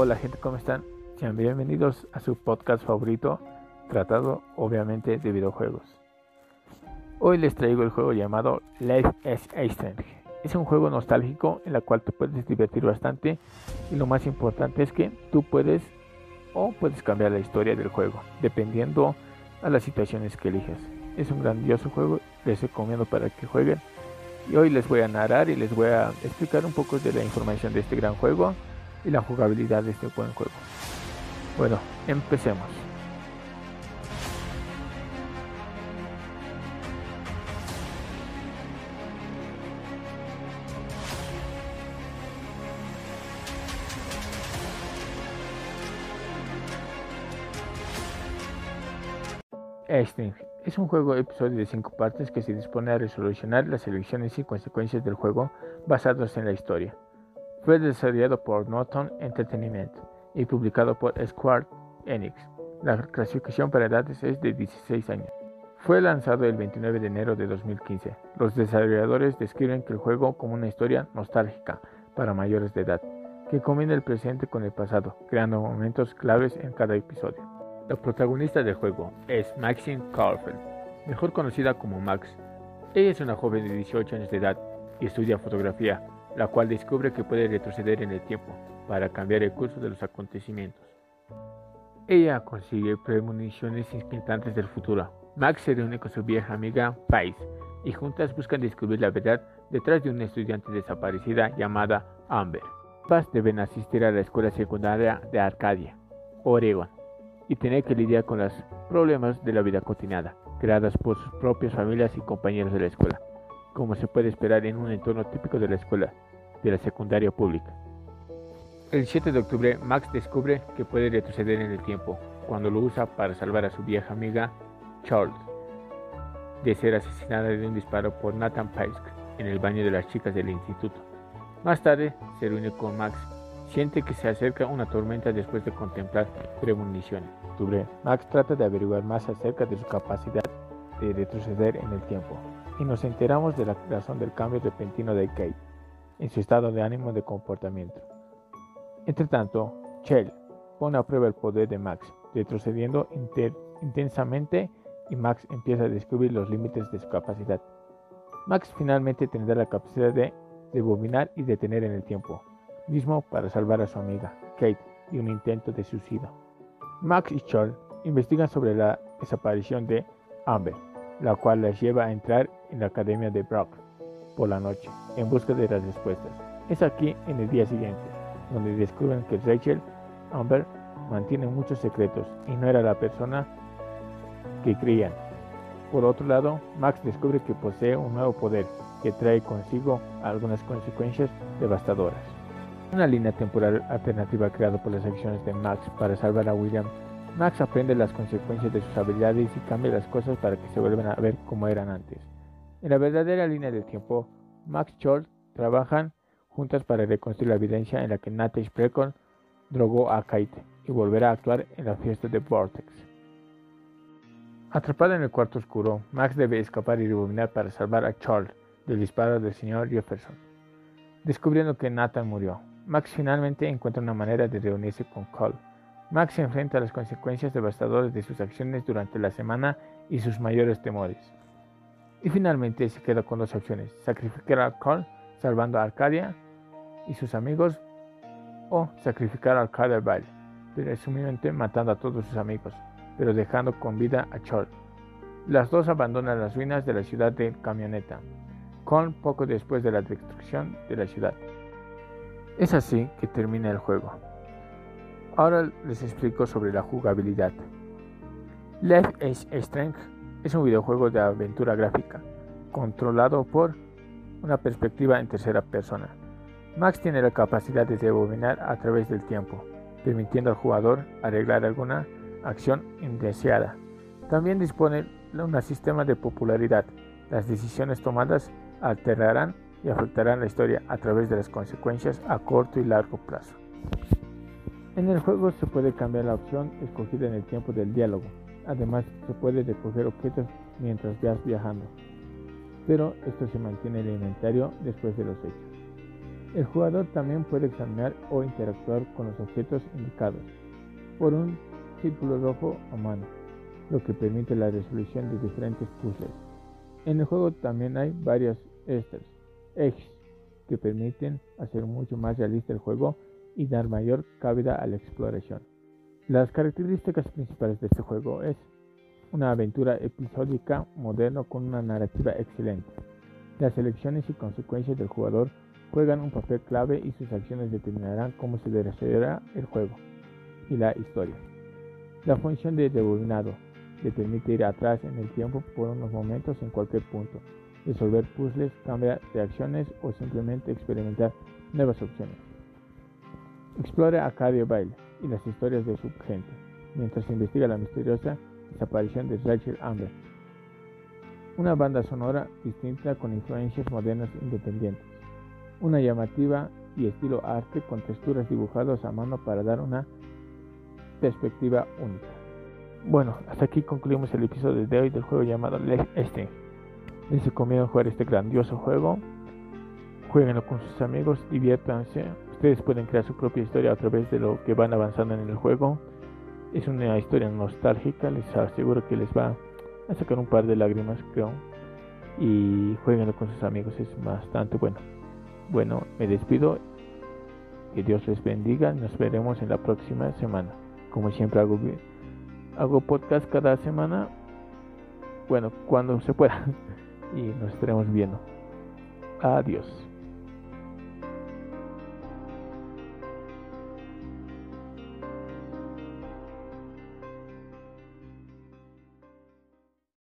Hola gente, ¿cómo están? Sean bienvenidos a su podcast favorito, tratado obviamente de videojuegos. Hoy les traigo el juego llamado Life is Strange. Es un juego nostálgico en el cual te puedes divertir bastante y lo más importante es que tú puedes o puedes cambiar la historia del juego, dependiendo a las situaciones que elijas. Es un grandioso juego, les recomiendo para que jueguen. Y hoy les voy a narrar y les voy a explicar un poco de la información de este gran juego y la jugabilidad de este buen juego. Bueno, empecemos. Sting es un juego episodio de 5 partes que se dispone a resolucionar las elecciones y consecuencias del juego basados en la historia. Fue desarrollado por Norton Entertainment y publicado por Square Enix. La clasificación para edades es de 16 años. Fue lanzado el 29 de enero de 2015. Los desarrolladores describen el juego como una historia nostálgica para mayores de edad, que combina el presente con el pasado, creando momentos claves en cada episodio. La protagonista del juego es Maxine Caulfield, mejor conocida como Max. Ella es una joven de 18 años de edad y estudia fotografía la cual descubre que puede retroceder en el tiempo para cambiar el curso de los acontecimientos. Ella consigue premoniciones inquietantes del futuro. Max se reúne con su vieja amiga Pais y juntas buscan descubrir la verdad detrás de una estudiante desaparecida llamada Amber. Paz deben asistir a la escuela secundaria de Arcadia, Oregon, y tener que lidiar con los problemas de la vida cotidiana, creadas por sus propias familias y compañeros de la escuela, como se puede esperar en un entorno típico de la escuela, de la secundaria pública. El 7 de octubre, Max descubre que puede retroceder en el tiempo cuando lo usa para salvar a su vieja amiga Charles de ser asesinada de un disparo por Nathan Pysk en el baño de las chicas del instituto. Más tarde, se reúne con Max. Siente que se acerca una tormenta después de contemplar premoniciones. Max trata de averiguar más acerca de su capacidad de retroceder en el tiempo y nos enteramos de la razón del cambio repentino de Kate en su estado de ánimo de comportamiento. Entre tanto, Chell pone a prueba el poder de Max, retrocediendo intensamente y Max empieza a descubrir los límites de su capacidad. Max finalmente tendrá la capacidad de rebobinar y detener en el tiempo, mismo para salvar a su amiga, Kate, de un intento de suicidio. Max y Chell investigan sobre la desaparición de Amber, la cual les lleva a entrar en la academia de Brock por la noche en busca de las respuestas. Es aquí en el día siguiente donde descubren que Rachel Amber mantiene muchos secretos y no era la persona que creían. Por otro lado, Max descubre que posee un nuevo poder que trae consigo algunas consecuencias devastadoras. Una línea temporal alternativa creada por las acciones de Max para salvar a William. Max aprende las consecuencias de sus habilidades y cambia las cosas para que se vuelvan a ver como eran antes. En la verdadera línea del tiempo, Max Scholl trabajan juntas para reconstruir la evidencia en la que Natasha Precon drogó a Kate y volverá a actuar en la fiesta de Vortex. Atrapada en el cuarto oscuro, Max debe escapar y rebobinar para salvar a Charles del disparo del señor Jefferson. Descubriendo que Nathan murió, Max finalmente encuentra una manera de reunirse con Cole. Max se enfrenta a las consecuencias devastadoras de sus acciones durante la semana y sus mayores temores. Y finalmente se queda con dos opciones, sacrificar a Carl salvando a Arcadia y sus amigos o sacrificar a Arcadia Vale, presumiblemente matando a todos sus amigos, pero dejando con vida a Charles. Las dos abandonan las ruinas de la ciudad de Camioneta, con poco después de la destrucción de la ciudad. Es así que termina el juego. Ahora les explico sobre la jugabilidad. Life is Strange es un videojuego de aventura gráfica, controlado por una perspectiva en tercera persona. Max tiene la capacidad de rebobinar a través del tiempo, permitiendo al jugador arreglar alguna acción indeseada. También dispone de un sistema de popularidad. Las decisiones tomadas alterarán y afectarán la historia a través de las consecuencias a corto y largo plazo. En el juego se puede cambiar la opción escogida en el tiempo del diálogo, Además, se puede recoger objetos mientras vas viajando, pero esto se mantiene en el inventario después de los hechos. El jugador también puede examinar o interactuar con los objetos indicados por un círculo rojo a mano, lo que permite la resolución de diferentes puzzles. En el juego también hay varios esters, eggs, que permiten hacer mucho más realista el juego y dar mayor cabida a la exploración. Las características principales de este juego es una aventura episódica moderno con una narrativa excelente. Las elecciones y consecuencias del jugador juegan un papel clave y sus acciones determinarán cómo se desarrollará el juego y la historia. La función de rebobinado le permite ir atrás en el tiempo por unos momentos en cualquier punto, resolver puzzles, cambiar reacciones o simplemente experimentar nuevas opciones. Explora a Cadio Baile y las historias de su gente, mientras investiga la misteriosa desaparición de Rachel Amber. Una banda sonora distinta con influencias modernas independientes. Una llamativa y estilo arte con texturas dibujadas a mano para dar una perspectiva única. Bueno, hasta aquí concluimos el episodio de hoy del juego llamado Leg Este. Les recomiendo jugar este grandioso juego. Jueguenlo con sus amigos, diviértanse. Ustedes pueden crear su propia historia a través de lo que van avanzando en el juego. Es una historia nostálgica, les aseguro que les va a sacar un par de lágrimas, creo. Y jueguenlo con sus amigos, es bastante bueno. Bueno, me despido. Que Dios les bendiga. Nos veremos en la próxima semana. Como siempre hago, hago podcast cada semana. Bueno, cuando se pueda. Y nos estaremos viendo. Adiós.